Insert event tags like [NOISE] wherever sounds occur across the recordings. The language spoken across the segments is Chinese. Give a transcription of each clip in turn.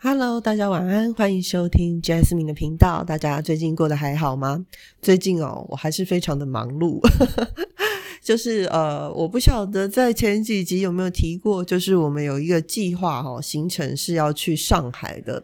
Hello，大家晚安，欢迎收听 Jasmine 的频道。大家最近过得还好吗？最近哦，我还是非常的忙碌。[LAUGHS] 就是呃，我不晓得在前几集有没有提过，就是我们有一个计划哈，行程是要去上海的。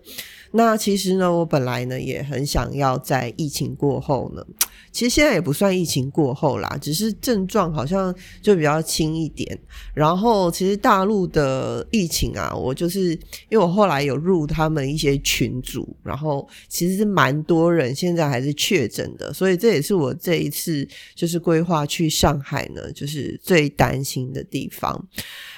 那其实呢，我本来呢也很想要在疫情过后呢。其实现在也不算疫情过后啦，只是症状好像就比较轻一点。然后其实大陆的疫情啊，我就是因为我后来有入他们一些群组，然后其实是蛮多人现在还是确诊的，所以这也是我这一次就是规划去上海呢，就是最担心的地方。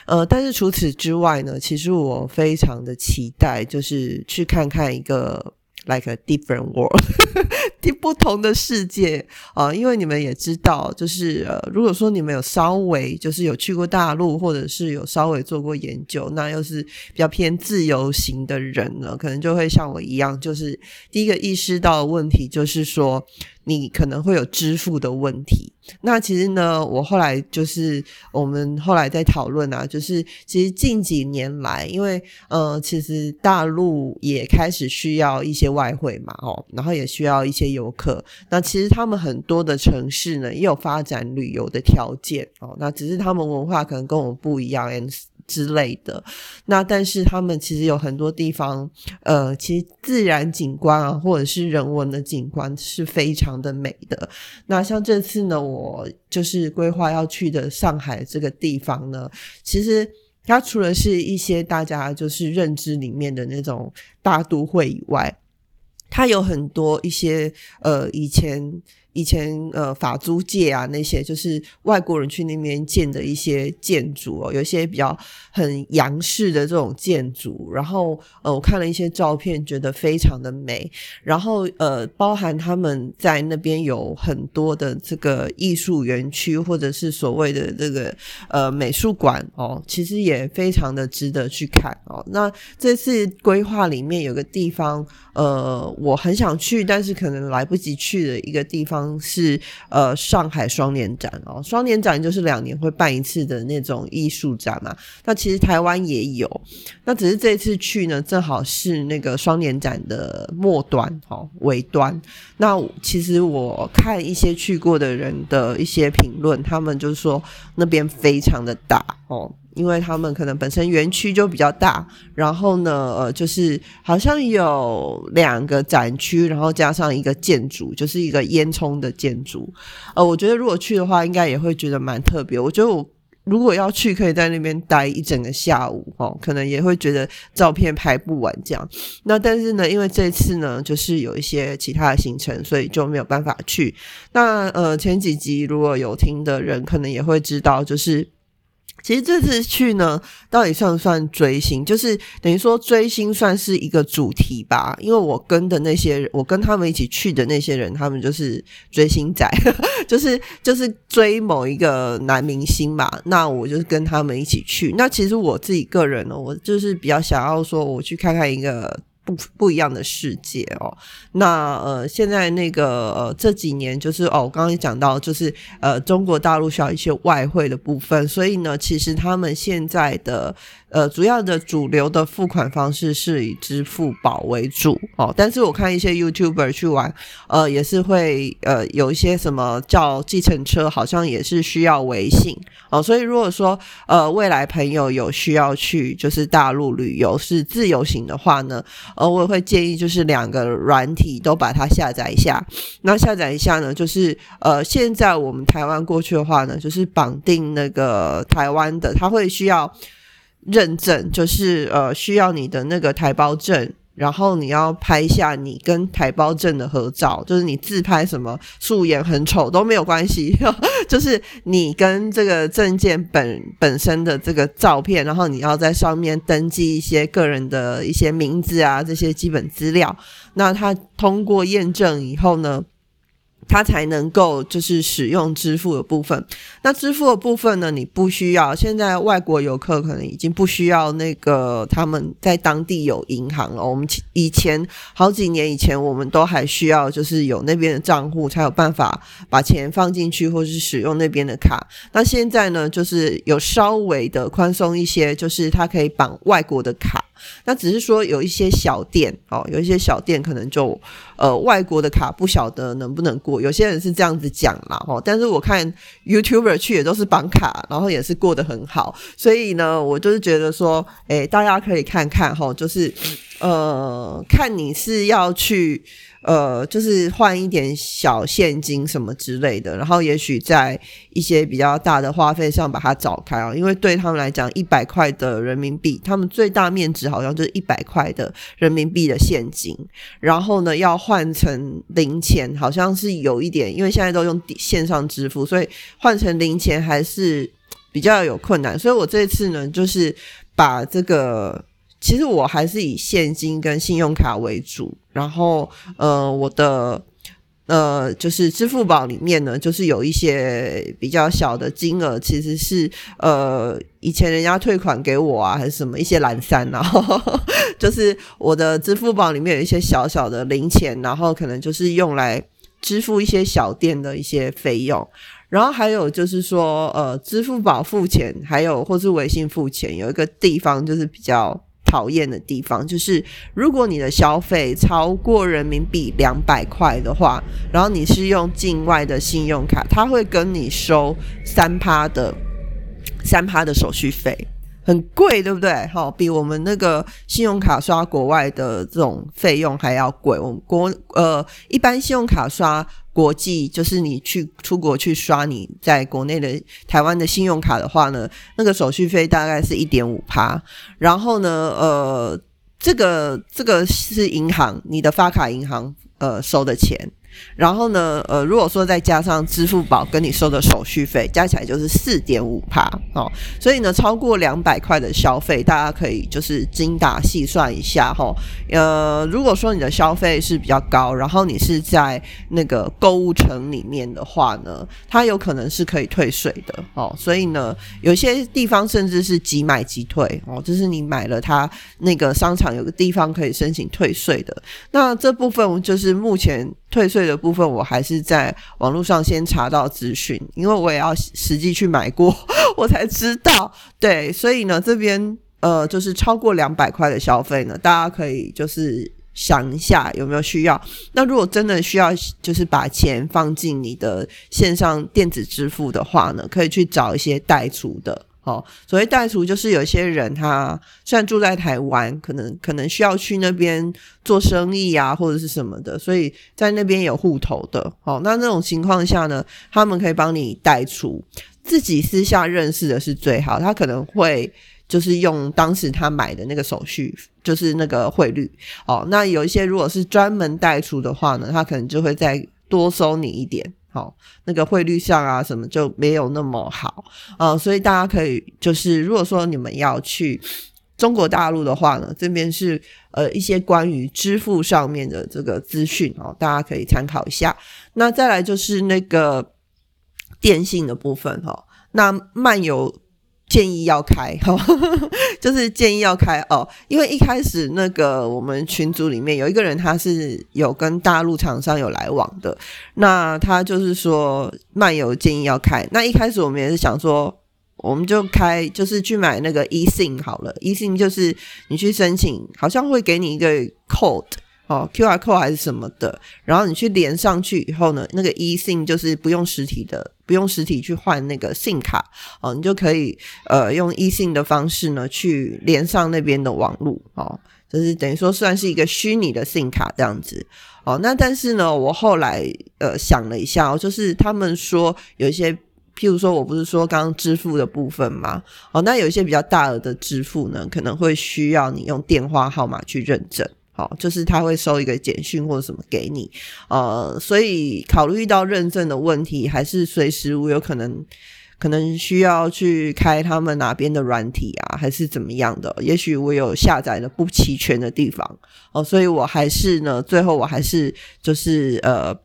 呃，但是除此之外呢，其实我非常的期待，就是去看看一个。like a different world，[LAUGHS] 不同的世界啊！因为你们也知道，就是呃，如果说你们有稍微就是有去过大陆，或者是有稍微做过研究，那又是比较偏自由行的人呢，可能就会像我一样，就是第一个意识到的问题就是说。你可能会有支付的问题。那其实呢，我后来就是我们后来在讨论啊，就是其实近几年来，因为呃，其实大陆也开始需要一些外汇嘛，哦，然后也需要一些游客。那其实他们很多的城市呢，也有发展旅游的条件哦。那只是他们文化可能跟我们不一样。之类的，那但是他们其实有很多地方，呃，其实自然景观啊，或者是人文的景观是非常的美的。那像这次呢，我就是规划要去的上海这个地方呢，其实它除了是一些大家就是认知里面的那种大都会以外，它有很多一些呃以前。以前呃法租界啊那些就是外国人去那边建的一些建筑哦，有一些比较很洋式的这种建筑，然后呃我看了一些照片，觉得非常的美，然后呃包含他们在那边有很多的这个艺术园区或者是所谓的这个呃美术馆哦，其实也非常的值得去看哦。那这次规划里面有个地方呃我很想去，但是可能来不及去的一个地方。是呃，上海双年展哦，双年展就是两年会办一次的那种艺术展嘛。那其实台湾也有，那只是这次去呢，正好是那个双年展的末端哦，尾端。那其实我看一些去过的人的一些评论，他们就是说那边非常的大哦。因为他们可能本身园区就比较大，然后呢，呃，就是好像有两个展区，然后加上一个建筑，就是一个烟囱的建筑。呃，我觉得如果去的话，应该也会觉得蛮特别。我觉得我如果要去，可以在那边待一整个下午哦，可能也会觉得照片拍不完这样。那但是呢，因为这次呢，就是有一些其他的行程，所以就没有办法去。那呃，前几集如果有听的人，可能也会知道，就是。其实这次去呢，到底算不算追星？就是等于说追星算是一个主题吧。因为我跟的那些，我跟他们一起去的那些人，他们就是追星仔，[LAUGHS] 就是就是追某一个男明星嘛。那我就是跟他们一起去。那其实我自己个人呢，我就是比较想要说，我去看看一个。不不一样的世界哦，那呃，现在那个呃这几年就是哦，我刚刚也讲到，就是呃中国大陆需要一些外汇的部分，所以呢，其实他们现在的。呃，主要的主流的付款方式是以支付宝为主哦，但是我看一些 YouTuber 去玩，呃，也是会呃有一些什么叫计程车，好像也是需要微信哦，所以如果说呃未来朋友有需要去就是大陆旅游是自由行的话呢，呃，我也会建议就是两个软体都把它下载一下，那下载一下呢，就是呃现在我们台湾过去的话呢，就是绑定那个台湾的，它会需要。认证就是呃需要你的那个台胞证，然后你要拍下你跟台胞证的合照，就是你自拍什么素颜很丑都没有关系，[LAUGHS] 就是你跟这个证件本本身的这个照片，然后你要在上面登记一些个人的一些名字啊这些基本资料，那他通过验证以后呢？它才能够就是使用支付的部分。那支付的部分呢？你不需要。现在外国游客可能已经不需要那个他们在当地有银行了。我们以前好几年以前，我们都还需要就是有那边的账户才有办法把钱放进去，或是使用那边的卡。那现在呢，就是有稍微的宽松一些，就是它可以绑外国的卡。那只是说有一些小店哦，有一些小店可能就呃外国的卡不晓得能不能过，有些人是这样子讲啦哦。但是我看 YouTuber 去也都是绑卡，然后也是过得很好，所以呢，我就是觉得说，哎，大家可以看看哈，就是呃，看你是要去。呃，就是换一点小现金什么之类的，然后也许在一些比较大的花费上把它找开啊，因为对他们来讲，一百块的人民币，他们最大面值好像就是一百块的人民币的现金，然后呢要换成零钱，好像是有一点，因为现在都用线上支付，所以换成零钱还是比较有困难，所以我这次呢，就是把这个。其实我还是以现金跟信用卡为主，然后呃，我的呃就是支付宝里面呢，就是有一些比较小的金额，其实是呃以前人家退款给我啊，还是什么一些蓝山啊，[LAUGHS] 就是我的支付宝里面有一些小小的零钱，然后可能就是用来支付一些小店的一些费用，然后还有就是说呃支付宝付钱，还有或是微信付钱，有一个地方就是比较。讨厌的地方就是，如果你的消费超过人民币两百块的话，然后你是用境外的信用卡，他会跟你收三趴的三趴的手续费，很贵，对不对？好，比我们那个信用卡刷国外的这种费用还要贵。我们国呃，一般信用卡刷。国际就是你去出国去刷你在国内的台湾的信用卡的话呢，那个手续费大概是一点五趴。然后呢，呃，这个这个是银行你的发卡银行呃收的钱。然后呢，呃，如果说再加上支付宝跟你收的手续费，加起来就是四点五帕哦。所以呢，超过两百块的消费，大家可以就是精打细算一下哈。呃，如果说你的消费是比较高，然后你是在那个购物城里面的话呢，它有可能是可以退税的哦。所以呢，有些地方甚至是即买即退哦，就是你买了它那个商场有个地方可以申请退税的。那这部分就是目前。退税的部分，我还是在网络上先查到资讯，因为我也要实际去买过，[LAUGHS] 我才知道。对，所以呢，这边呃，就是超过两百块的消费呢，大家可以就是想一下有没有需要。那如果真的需要，就是把钱放进你的线上电子支付的话呢，可以去找一些代储的。哦，所谓代储就是有些人他虽然住在台湾，可能可能需要去那边做生意啊，或者是什么的，所以在那边有户头的。哦，那那种情况下呢，他们可以帮你代储，自己私下认识的是最好。他可能会就是用当时他买的那个手续，就是那个汇率。哦，那有一些如果是专门代储的话呢，他可能就会再多收你一点。好，那个汇率上啊，什么就没有那么好啊，所以大家可以就是，如果说你们要去中国大陆的话呢，这边是呃一些关于支付上面的这个资讯哦，大家可以参考一下。那再来就是那个电信的部分哈，那漫游。建议要开 [LAUGHS] 哈，就是建议要开哦，因为一开始那个我们群组里面有一个人，他是有跟大陆厂商有来往的，那他就是说漫游建议要开。那一开始我们也是想说，我们就开，就是去买那个 eSIM 好了，eSIM 就是你去申请，好像会给你一个 code。哦，Q R code 还是什么的，然后你去连上去以后呢，那个 e SIM 就是不用实体的，不用实体去换那个信卡哦，你就可以呃用 e 信的方式呢去连上那边的网络哦，就是等于说算是一个虚拟的信卡这样子哦。那但是呢，我后来呃想了一下哦，就是他们说有一些，譬如说我不是说刚刚支付的部分吗，哦，那有一些比较大额的支付呢，可能会需要你用电话号码去认证。好，就是他会收一个简讯或者什么给你，呃，所以考虑到认证的问题，还是随时我有可能可能需要去开他们哪边的软体啊，还是怎么样的？也许我有下载的不齐全的地方哦，所以我还是呢，最后我还是就是呃，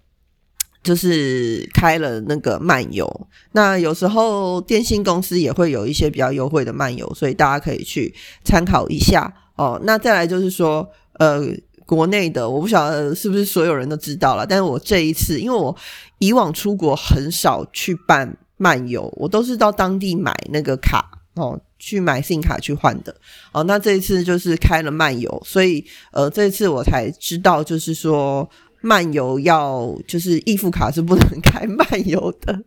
就是开了那个漫游。那有时候电信公司也会有一些比较优惠的漫游，所以大家可以去参考一下哦。那再来就是说。呃，国内的我不晓得是不是所有人都知道了，但是我这一次，因为我以往出国很少去办漫游，我都是到当地买那个卡哦，去买信卡去换的。哦，那这一次就是开了漫游，所以呃，这一次我才知道，就是说漫游要就是易付卡是不能开漫游的。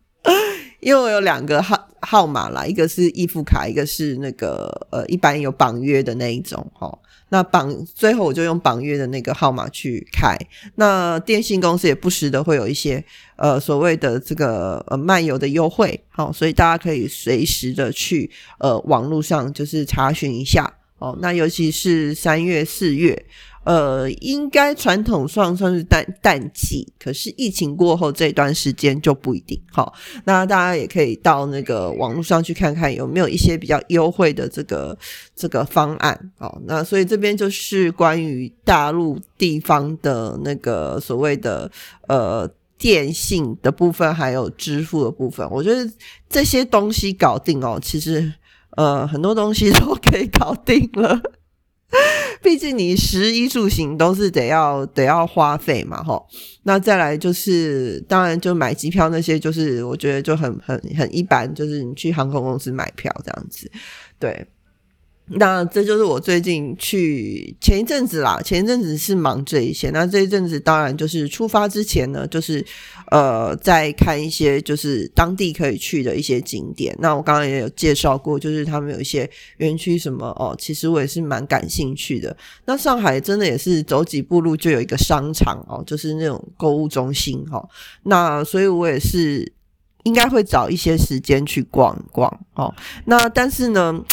因为我有两个号号码啦，一个是易付卡，一个是那个呃一般有绑约的那一种哈。那绑最后我就用绑月的那个号码去开。那电信公司也不时的会有一些呃所谓的这个呃漫游的优惠，好，所以大家可以随时的去呃网络上就是查询一下哦。那尤其是三月四月。呃，应该传统上算是淡淡季，可是疫情过后这段时间就不一定。好，那大家也可以到那个网络上去看看有没有一些比较优惠的这个 [LAUGHS] 这个方案。好，那所以这边就是关于大陆地方的那个所谓的呃电信的部分，还有支付的部分。我觉得这些东西搞定哦，其实呃很多东西都可以搞定了。毕竟你食衣住行都是得要得要花费嘛，吼。那再来就是，当然就买机票那些，就是我觉得就很很很一般，就是你去航空公司买票这样子，对。那这就是我最近去前一阵子啦，前一阵子是忙这一些。那这一阵子当然就是出发之前呢，就是呃在看一些就是当地可以去的一些景点。那我刚刚也有介绍过，就是他们有一些园区什么哦，其实我也是蛮感兴趣的。那上海真的也是走几步路就有一个商场哦，就是那种购物中心哈。那所以我也是应该会找一些时间去逛逛哦。那但是呢？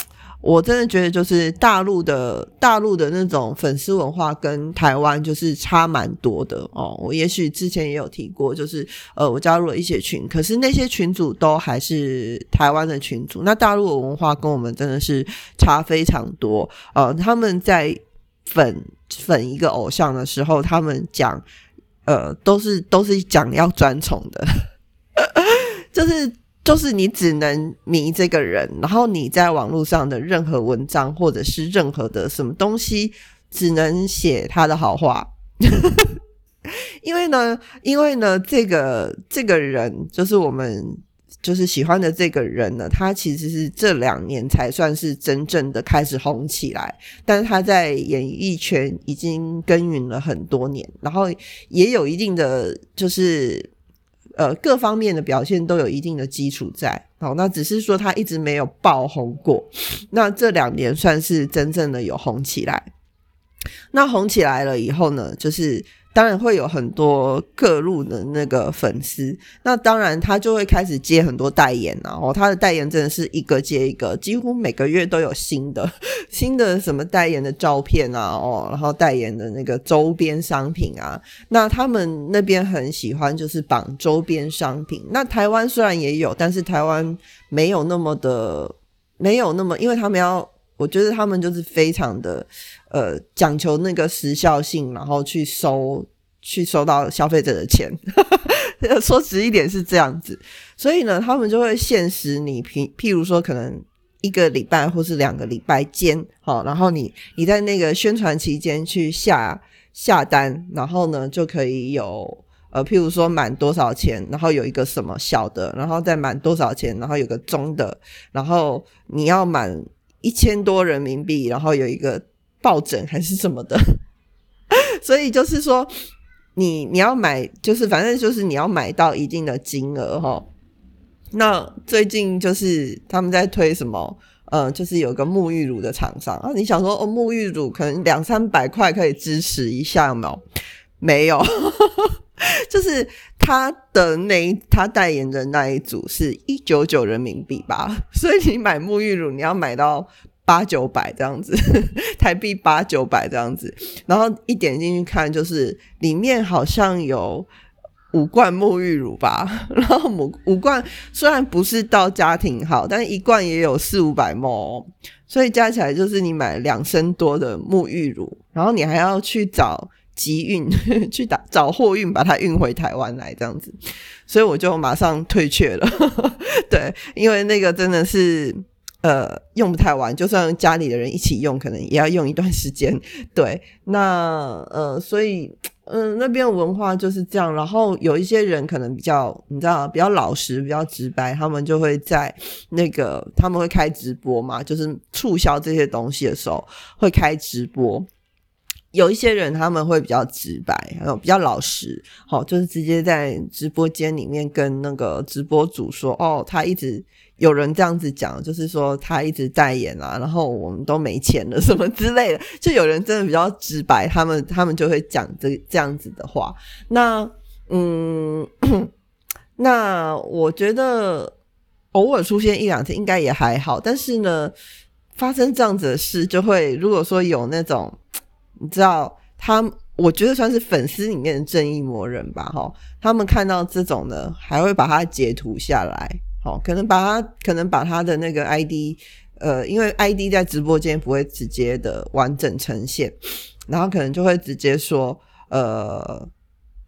我真的觉得，就是大陆的大陆的那种粉丝文化跟台湾就是差蛮多的哦。我也许之前也有提过，就是呃，我加入了一些群，可是那些群主都还是台湾的群主。那大陆的文化跟我们真的是差非常多。呃，他们在粉粉一个偶像的时候，他们讲呃，都是都是讲要专宠的，[LAUGHS] 就是。就是你只能迷这个人，然后你在网络上的任何文章或者是任何的什么东西，只能写他的好话。[LAUGHS] 因为呢，因为呢，这个这个人就是我们就是喜欢的这个人呢，他其实是这两年才算是真正的开始红起来，但是他在演艺圈已经耕耘了很多年，然后也有一定的就是。呃，各方面的表现都有一定的基础在，好，那只是说他一直没有爆红过，那这两年算是真正的有红起来，那红起来了以后呢，就是。当然会有很多各路的那个粉丝，那当然他就会开始接很多代言啊，哦，他的代言真的是一个接一个，几乎每个月都有新的 [LAUGHS] 新的什么代言的照片啊，哦，然后代言的那个周边商品啊，那他们那边很喜欢就是绑周边商品，那台湾虽然也有，但是台湾没有那么的没有那么，因为他们要。我觉得他们就是非常的，呃，讲求那个时效性，然后去收，去收到消费者的钱。[LAUGHS] 说直一点是这样子，所以呢，他们就会限时你，譬譬如说，可能一个礼拜或是两个礼拜间，好，然后你你在那个宣传期间去下下单，然后呢就可以有，呃，譬如说满多少钱，然后有一个什么小的，然后再满多少钱，然后有个中的，然后你要满。一千多人民币，然后有一个抱枕还是什么的，[LAUGHS] 所以就是说，你你要买，就是反正就是你要买到一定的金额哈。那最近就是他们在推什么，呃，就是有个沐浴乳的厂商啊，你想说哦，沐浴乳可能两三百块可以支持一下吗？没有。[LAUGHS] 就是他的那他代言的那一组是一九九人民币吧，[LAUGHS] 所以你买沐浴乳你要买到八九百这样子，[LAUGHS] 台币八九百这样子，然后一点进去看，就是里面好像有五罐沐浴乳吧，[LAUGHS] 然后五五罐虽然不是到家庭号，但一罐也有四五百毛，所以加起来就是你买两升多的沐浴乳，然后你还要去找。集运 [LAUGHS] 去打找货运，把它运回台湾来这样子，所以我就马上退却了。[LAUGHS] 对，因为那个真的是呃，用不太完，就算家里的人一起用，可能也要用一段时间。[LAUGHS] 对，那呃，所以嗯，那边文化就是这样。然后有一些人可能比较，你知道，比较老实，比较直白，他们就会在那个他们会开直播嘛，就是促销这些东西的时候会开直播。有一些人他们会比较直白，还有比较老实，好，就是直接在直播间里面跟那个直播主说，哦，他一直。有人这样子讲，就是说他一直代言啊，然后我们都没钱了什么之类的，就有人真的比较直白，他们他们就会讲这这样子的话。那嗯，那我觉得偶尔出现一两次应该也还好，但是呢，发生这样子的事，就会如果说有那种你知道，他我觉得算是粉丝里面的正义魔人吧，哈，他们看到这种呢，还会把它截图下来。好，可能把他可能把他的那个 ID，呃，因为 ID 在直播间不会直接的完整呈现，然后可能就会直接说，呃，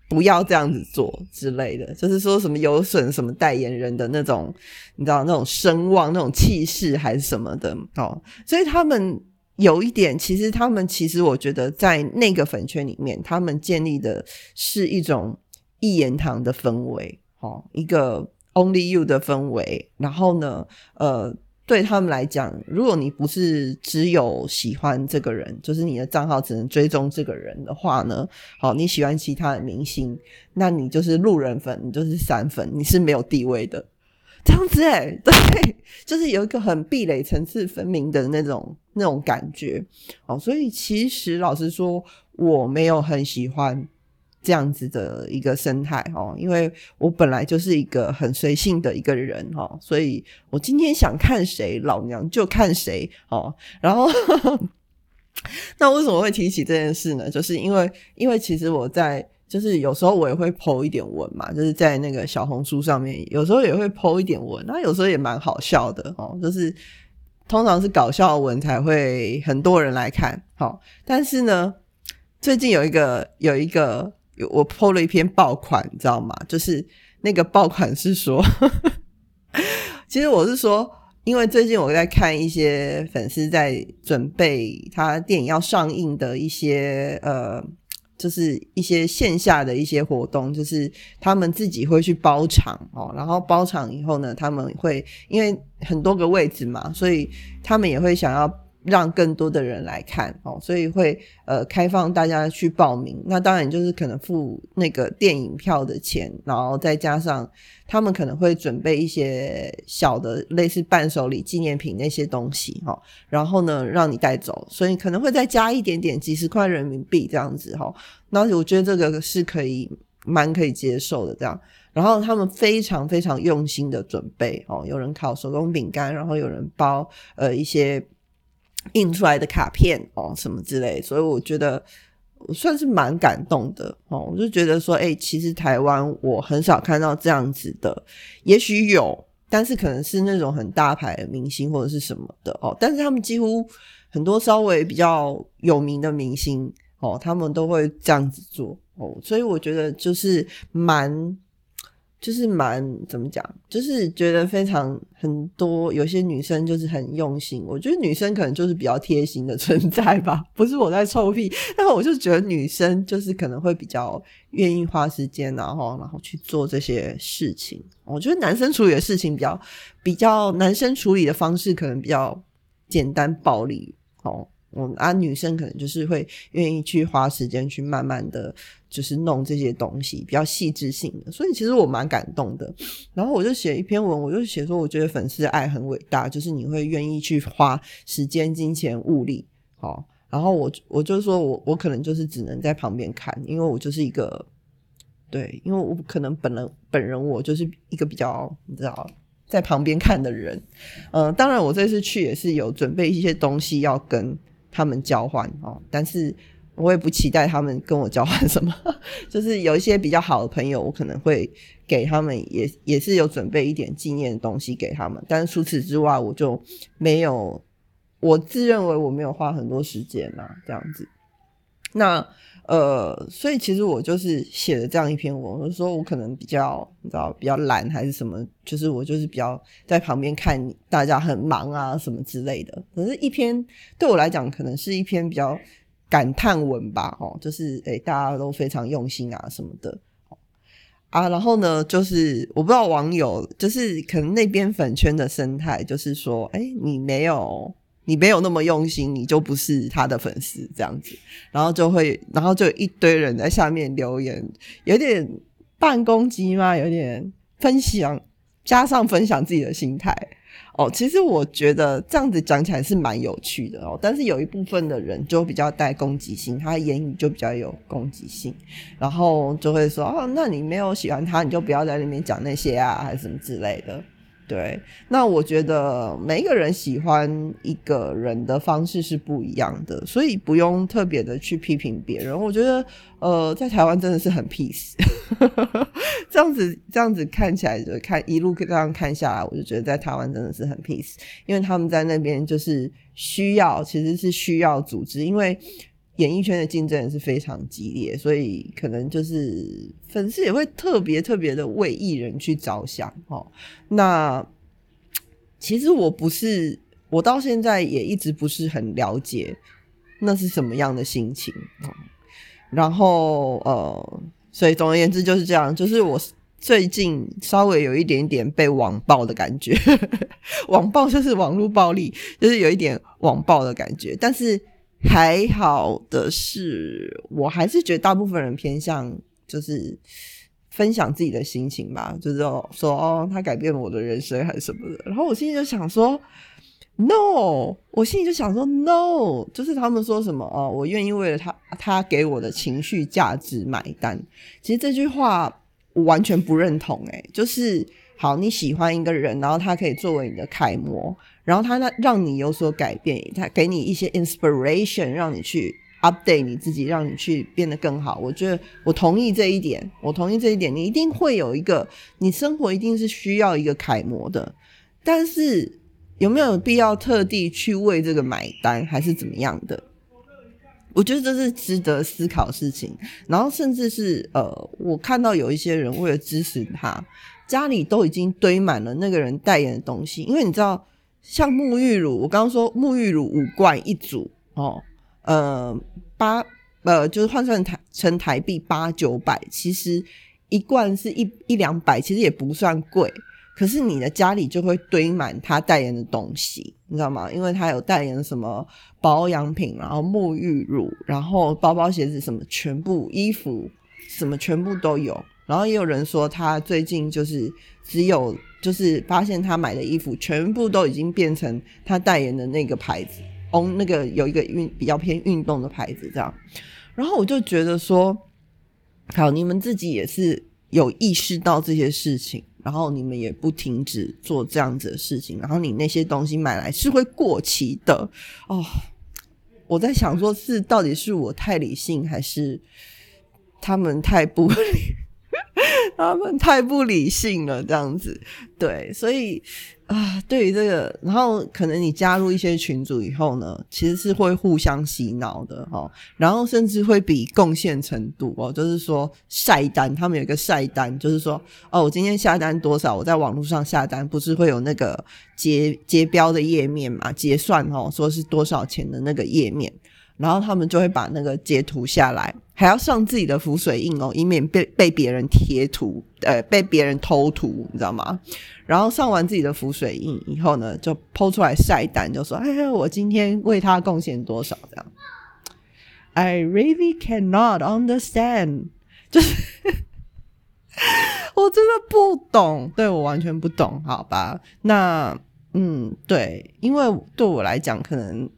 不要这样子做之类的，就是说什么有损什么代言人的那种，你知道那种声望、那种气势还是什么的哦。所以他们有一点，其实他们其实我觉得在那个粉圈里面，他们建立的是一种一言堂的氛围，哦，一个。Only you 的氛围，然后呢，呃，对他们来讲，如果你不是只有喜欢这个人，就是你的账号只能追踪这个人的话呢，好，你喜欢其他的明星，那你就是路人粉，你就是散粉，你是没有地位的，这样子哎，[LAUGHS] 对，就是有一个很壁垒层次分明的那种那种感觉，哦，所以其实老实说，我没有很喜欢。这样子的一个生态哦，因为我本来就是一个很随性的一个人哈，所以我今天想看谁，老娘就看谁哦。然后，[LAUGHS] 那为什么会提起这件事呢？就是因为，因为其实我在，就是有时候我也会剖一点文嘛，就是在那个小红书上面，有时候也会剖一点文，那有时候也蛮好笑的哦，就是通常是搞笑文才会很多人来看，好，但是呢，最近有一个有一个。我剖了一篇爆款，你知道吗？就是那个爆款是说，[LAUGHS] 其实我是说，因为最近我在看一些粉丝在准备他电影要上映的一些呃，就是一些线下的一些活动，就是他们自己会去包场哦，然后包场以后呢，他们会因为很多个位置嘛，所以他们也会想要。让更多的人来看哦，所以会呃开放大家去报名。那当然就是可能付那个电影票的钱，然后再加上他们可能会准备一些小的类似伴手礼、纪念品那些东西哈。然后呢，让你带走，所以可能会再加一点点几十块人民币这样子哈。那我觉得这个是可以蛮可以接受的这样。然后他们非常非常用心的准备哦，有人烤手工饼干，然后有人包呃一些。印出来的卡片哦，什么之类，所以我觉得算是蛮感动的哦。我就觉得说，哎，其实台湾我很少看到这样子的，也许有，但是可能是那种很大牌的明星或者是什么的哦。但是他们几乎很多稍微比较有名的明星哦，他们都会这样子做哦。所以我觉得就是蛮。就是蛮怎么讲，就是觉得非常很多有些女生就是很用心，我觉得女生可能就是比较贴心的存在吧，[LAUGHS] 不是我在臭屁，但我就觉得女生就是可能会比较愿意花时间，然后然后去做这些事情。我觉得男生处理的事情比较比较，男生处理的方式可能比较简单暴力哦。我，啊，女生可能就是会愿意去花时间去慢慢的就是弄这些东西，比较细致性的，所以其实我蛮感动的。然后我就写一篇文，我就写说，我觉得粉丝爱很伟大，就是你会愿意去花时间、金钱、物力，好。然后我我就说我我可能就是只能在旁边看，因为我就是一个对，因为我可能本人本人我就是一个比较你知道在旁边看的人。嗯，当然我这次去也是有准备一些东西要跟。他们交换哦，但是我也不期待他们跟我交换什么，[LAUGHS] 就是有一些比较好的朋友，我可能会给他们，也也是有准备一点纪念的东西给他们。但是除此之外，我就没有，我自认为我没有花很多时间啦，这样子。那呃，所以其实我就是写了这样一篇文，我说我可能比较你知道比较懒还是什么，就是我就是比较在旁边看大家很忙啊什么之类的。可是，一篇对我来讲，可能是一篇比较感叹文吧，哦，就是诶大家都非常用心啊什么的。啊，然后呢，就是我不知道网友，就是可能那边粉圈的生态，就是说，哎，你没有，你没有那么用心，你就不是他的粉丝这样子，然后就会，然后就一堆人在下面留言，有点半攻击吗？有点分享，加上分享自己的心态。哦，其实我觉得这样子讲起来是蛮有趣的哦，但是有一部分的人就比较带攻击性，他言语就比较有攻击性，然后就会说哦，那你没有喜欢他，你就不要在那边讲那些啊，还是什么之类的。对，那我觉得每一个人喜欢一个人的方式是不一样的，所以不用特别的去批评别人。我觉得，呃，在台湾真的是很 peace，[LAUGHS] 这样子这样子看起来就看一路这样看下来，我就觉得在台湾真的是很 peace，因为他们在那边就是需要，其实是需要组织，因为。演艺圈的竞争也是非常激烈，所以可能就是粉丝也会特别特别的为艺人去着想哦。那其实我不是，我到现在也一直不是很了解那是什么样的心情。然后呃，所以总而言之就是这样，就是我最近稍微有一点点被网暴的感觉，[LAUGHS] 网暴就是网络暴力，就是有一点网暴的感觉，但是。还好的是，我还是觉得大部分人偏向就是分享自己的心情吧，就是说哦，他改变了我的人生还是什么的。然后我心里就想说，no，我心里就想说 no，就是他们说什么哦，我愿意为了他他给我的情绪价值买单。其实这句话我完全不认同，诶，就是好你喜欢一个人，然后他可以作为你的楷模。然后他那让你有所改变，他给你一些 inspiration，让你去 update 你自己，让你去变得更好。我觉得我同意这一点，我同意这一点。你一定会有一个，你生活一定是需要一个楷模的，但是有没有必要特地去为这个买单，还是怎么样的？我觉得这是值得思考事情。然后甚至是呃，我看到有一些人为了支持他，家里都已经堆满了那个人代言的东西，因为你知道。像沐浴乳，我刚刚说沐浴乳五罐一组哦，呃八呃就是换算台成台币八九百，其实一罐是一一两百，其实也不算贵。可是你的家里就会堆满他代言的东西，你知道吗？因为他有代言什么保养品，然后沐浴乳，然后包包鞋子什么，全部衣服什么全部都有。然后也有人说他最近就是只有。就是发现他买的衣服全部都已经变成他代言的那个牌子，哦，那个有一个运比较偏运动的牌子这样，然后我就觉得说，好，你们自己也是有意识到这些事情，然后你们也不停止做这样子的事情，然后你那些东西买来是会过期的哦。我在想说，是到底是我太理性，还是他们太不理？[LAUGHS] [LAUGHS] 他们太不理性了，这样子，对，所以啊，对于这个，然后可能你加入一些群组以后呢，其实是会互相洗脑的哈，然后甚至会比贡献程度哦，就是说晒单，他们有一个晒单，就是说哦，我今天下单多少，我在网络上下单，不是会有那个结结标的页面嘛，结算哦，说是多少钱的那个页面。然后他们就会把那个截图下来，还要上自己的浮水印哦，以免被被别人贴图，呃，被别人偷图，你知道吗？然后上完自己的浮水印以后呢，就抛出来晒单，就说：“哎呀，我今天为他贡献多少？”这样。I really cannot understand，[LAUGHS] 就是我真的不懂，对我完全不懂，好吧？那嗯，对，因为对我来讲，可能。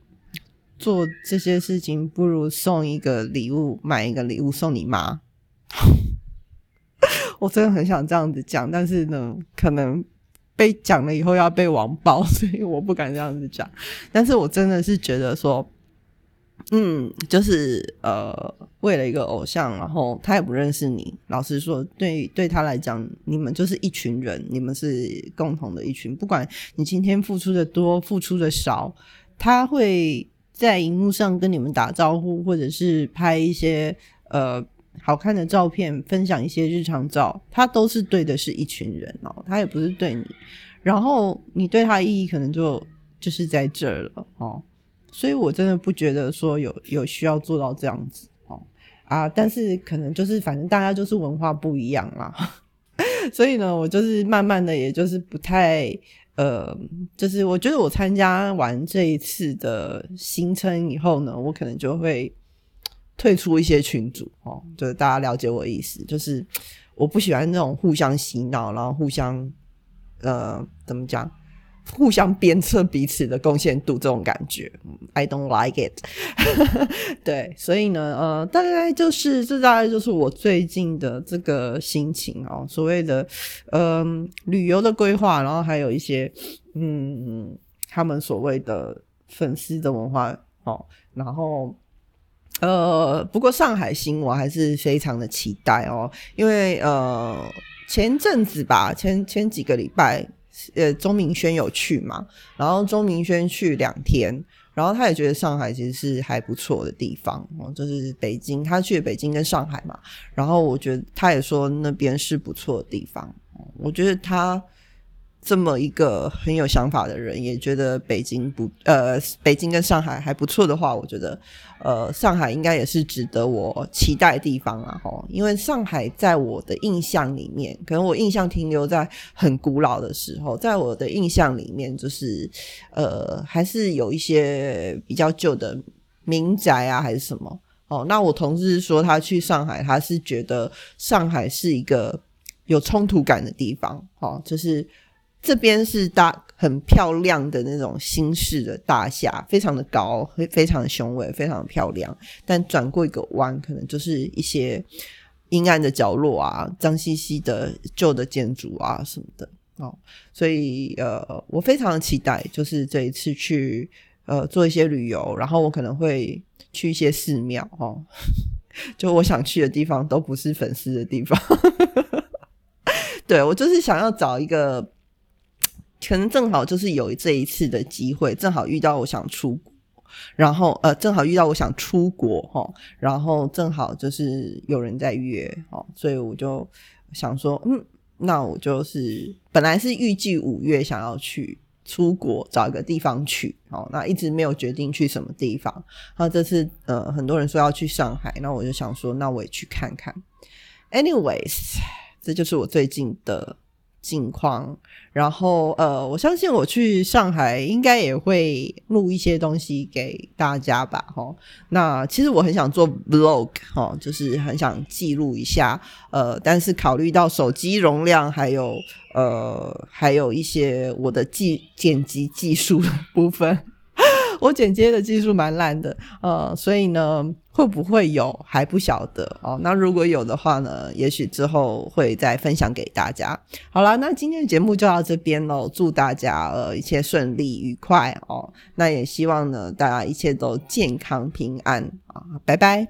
做这些事情不如送一个礼物，买一个礼物送你妈。[LAUGHS] 我真的很想这样子讲，但是呢，可能被讲了以后要被网暴，所以我不敢这样子讲。但是我真的是觉得说，嗯，就是呃，为了一个偶像，然后他也不认识你。老实说，对对他来讲，你们就是一群人，你们是共同的一群。不管你今天付出的多，付出的少，他会。在荧幕上跟你们打招呼，或者是拍一些呃好看的照片，分享一些日常照，他都是对的是一群人哦，他也不是对你。然后你对他的意义可能就就是在这儿了哦，所以我真的不觉得说有有需要做到这样子哦啊，但是可能就是反正大家就是文化不一样啦，[LAUGHS] 所以呢，我就是慢慢的，也就是不太。呃，就是我觉得我参加完这一次的新称以后呢，我可能就会退出一些群组哦，就是大家了解我的意思，就是我不喜欢那种互相洗脑，然后互相呃怎么讲？互相鞭策彼此的贡献度，这种感觉，I don't like it。[LAUGHS] 对，所以呢，呃，大概就是这大概就是我最近的这个心情哦。所谓的，嗯，旅游的规划，然后还有一些，嗯，他们所谓的粉丝的文化哦。然后，呃，不过上海行我还是非常的期待哦，因为呃，前阵子吧，前前几个礼拜。呃，钟明轩有去嘛？然后钟明轩去两天，然后他也觉得上海其实是还不错的地方哦，就是北京，他去北京跟上海嘛。然后我觉得他也说那边是不错的地方，我觉得他。这么一个很有想法的人，也觉得北京不呃，北京跟上海还不错的话，我觉得呃，上海应该也是值得我期待的地方啊！哈，因为上海在我的印象里面，可能我印象停留在很古老的时候，在我的印象里面，就是呃，还是有一些比较旧的民宅啊，还是什么哦。那我同事说他去上海，他是觉得上海是一个有冲突感的地方，哦，就是。这边是大很漂亮的那种新式的大厦，非常的高，非常的雄伟，非常的漂亮。但转过一个弯，可能就是一些阴暗的角落啊，脏兮兮的旧的建筑啊什么的哦。所以呃，我非常的期待，就是这一次去呃做一些旅游，然后我可能会去一些寺庙哦。[LAUGHS] 就我想去的地方都不是粉丝的地方，[LAUGHS] 对我就是想要找一个。可能正好就是有这一次的机会，正好遇到我想出国，然后呃，正好遇到我想出国哈，然后正好就是有人在约哦，所以我就想说，嗯，那我就是本来是预计五月想要去出国找一个地方去哦，那一直没有决定去什么地方。那这次呃，很多人说要去上海，那我就想说，那我也去看看。Anyways，这就是我最近的。近况，然后呃，我相信我去上海应该也会录一些东西给大家吧，哈。那其实我很想做 vlog，哈，就是很想记录一下，呃，但是考虑到手机容量，还有呃，还有一些我的技剪辑技术的部分。我剪接的技术蛮烂的，呃，所以呢，会不会有还不晓得哦。那如果有的话呢，也许之后会再分享给大家。好啦，那今天的节目就到这边喽，祝大家呃一切顺利愉快哦。那也希望呢，大家一切都健康平安啊，拜拜。